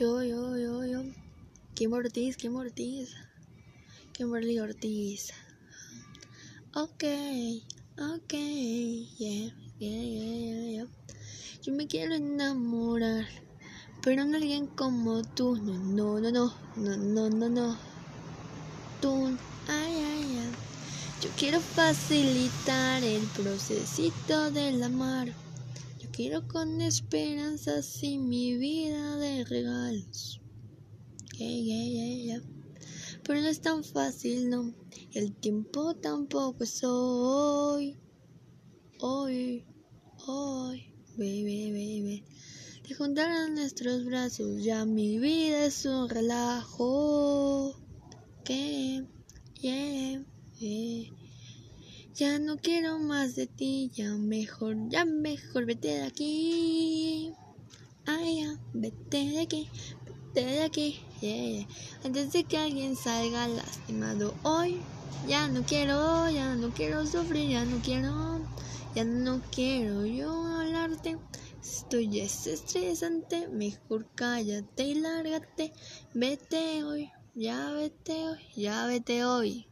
Yo, yo, yo, yo. Kim Ortiz, Kim Ortiz. Kimberly Ortiz. Ok, ok, yeah, yeah, yeah, yeah. Yo me quiero enamorar, pero no alguien como tú. No, no, no, no, no, no, no, no. Tú, ay, ay, ay. Yo quiero facilitar el procesito del amar. Yo quiero con esperanzas y mi vida de regalos. Pero no es tan fácil, no. El tiempo tampoco es hoy. Hoy, hoy, baby, baby. Te juntaron nuestros brazos, ya mi vida es un relajo. Ya no quiero más de ti, ya mejor, ya mejor vete de aquí. Vete de aquí, vete de aquí. Yeah. Antes de que alguien salga lastimado hoy, ya no quiero, ya no quiero sufrir, ya no quiero, ya no quiero yo hablarte. Esto ya es estresante, mejor cállate y lárgate. Vete hoy, ya vete hoy, ya vete hoy.